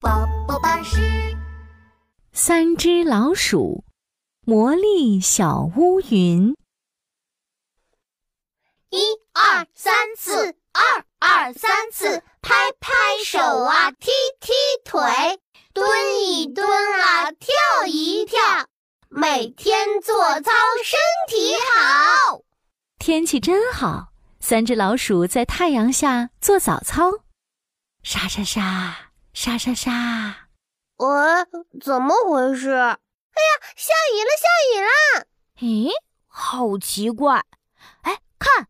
宝宝巴士。三只老鼠，魔力小乌云。一二三四，二二三四，拍拍手啊，踢踢腿，蹲一蹲啊，跳一跳，每天做操身体好。天气真好，三只老鼠在太阳下做早操，沙沙沙，沙沙沙。喂，怎么回事？哎呀，下雨了，下雨了！咦，好奇怪！哎，看，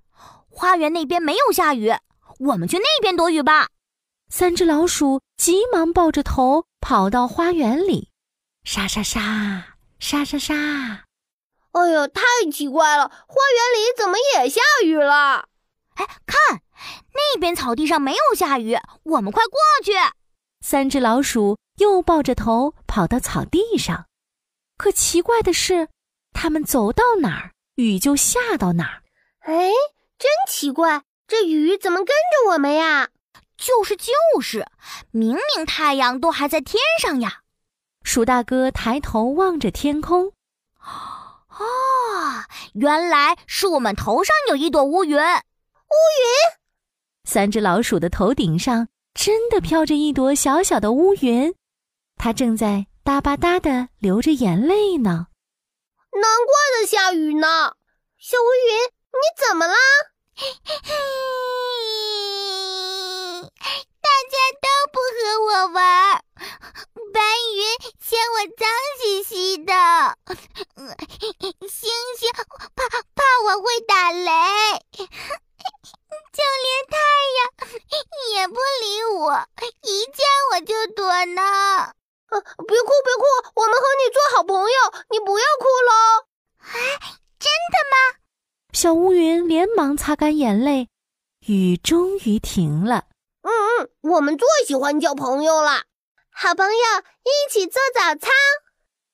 花园那边没有下雨，我们去那边躲雨吧。三只老鼠急忙抱着头跑到花园里，沙沙沙，沙沙沙。哎呀，太奇怪了，花园里怎么也下雨了？哎，看，那边草地上没有下雨，我们快过去。三只老鼠。又抱着头跑到草地上，可奇怪的是，它们走到哪儿，雨就下到哪儿。哎，真奇怪，这雨怎么跟着我们呀？就是就是，明明太阳都还在天上呀！鼠大哥抬头望着天空，哦，原来是我们头上有一朵乌云。乌云，三只老鼠的头顶上真的飘着一朵小小的乌云。它正在哒吧哒的流着眼泪呢，难怪在下雨呢。小乌云，你怎么了？大家都不和我玩，白云嫌我脏兮兮的，星星怕怕我会打雷，就连太阳也不理我，一见我就躲呢。别哭，别哭，我们和你做好朋友，你不要哭喽。啊，真的吗？小乌云连忙擦干眼泪，雨终于停了。嗯嗯，我们最喜欢交朋友了，好朋友一起做早操。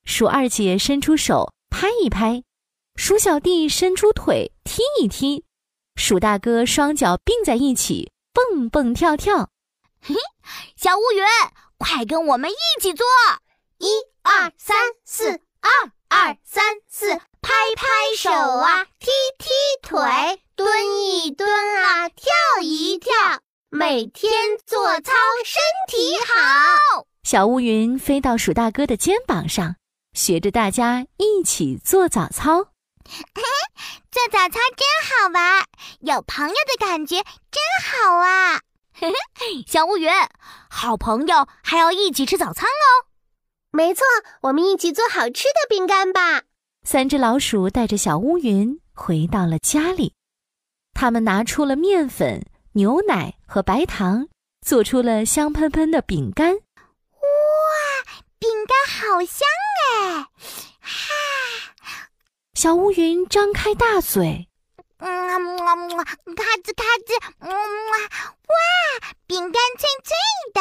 鼠二姐伸出手拍一拍，鼠小弟伸出腿踢一踢，鼠大哥双脚并在一起蹦蹦跳跳。嘿，小乌云。快跟我们一起做！一二三四，二二三四，拍拍手啊，踢踢腿，蹲一蹲啊，跳一跳，每天做操身体好。小乌云飞到鼠大哥的肩膀上，学着大家一起做早操。做早操真好玩，有朋友的感觉真好啊！嘿嘿，小乌云，好朋友还要一起吃早餐哦。没错，我们一起做好吃的饼干吧。三只老鼠带着小乌云回到了家里，他们拿出了面粉、牛奶和白糖，做出了香喷喷的饼干。哇，饼干好香哎！哈，小乌云张开大嘴。嗯啊啊！咔吱咔吱！哇，饼干脆脆的！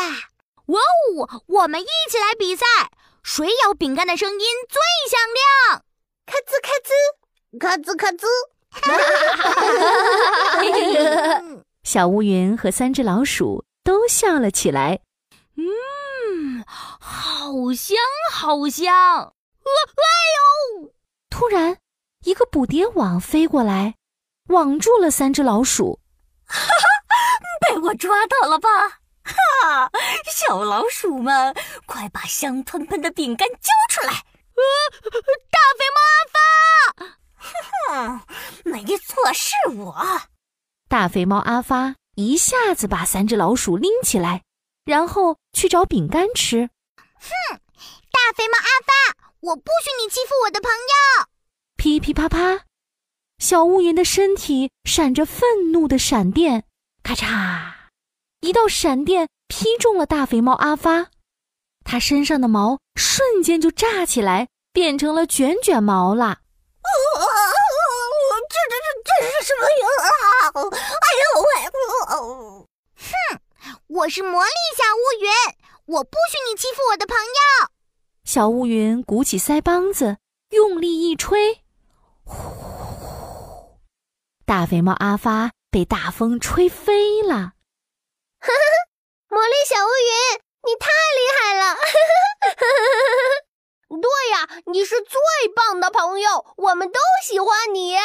哇哦，我们一起来比赛，谁咬饼干的声音最响亮？咔吱咔吱，咔吱咔吱。小乌云和三只老鼠都笑了起来。嗯，好香，好香！哎呦！突然，一个捕蝶网飞过来。网住了三只老鼠，哈哈，被我抓到了吧？哈，小老鼠们，快把香喷喷的饼干交出来！呃，大肥猫阿发，哼哼，没错，是我。大肥猫阿发一下子把三只老鼠拎起来，然后去找饼干吃。哼，大肥猫阿发，我不许你欺负我的朋友！噼噼啪啪。小乌云的身体闪着愤怒的闪电，咔嚓，一道闪电劈中了大肥猫阿发，它身上的毛瞬间就炸起来，变成了卷卷毛啦！呀？哎呦喂！哼，我是魔力小乌云，我不许你欺负我的朋友！小乌云鼓起腮帮子，用力一吹，呼。大肥猫阿发被大风吹飞了。哈哈，魔力小乌云，你太厉害了！对呀，你是最棒的朋友，我们都喜欢你。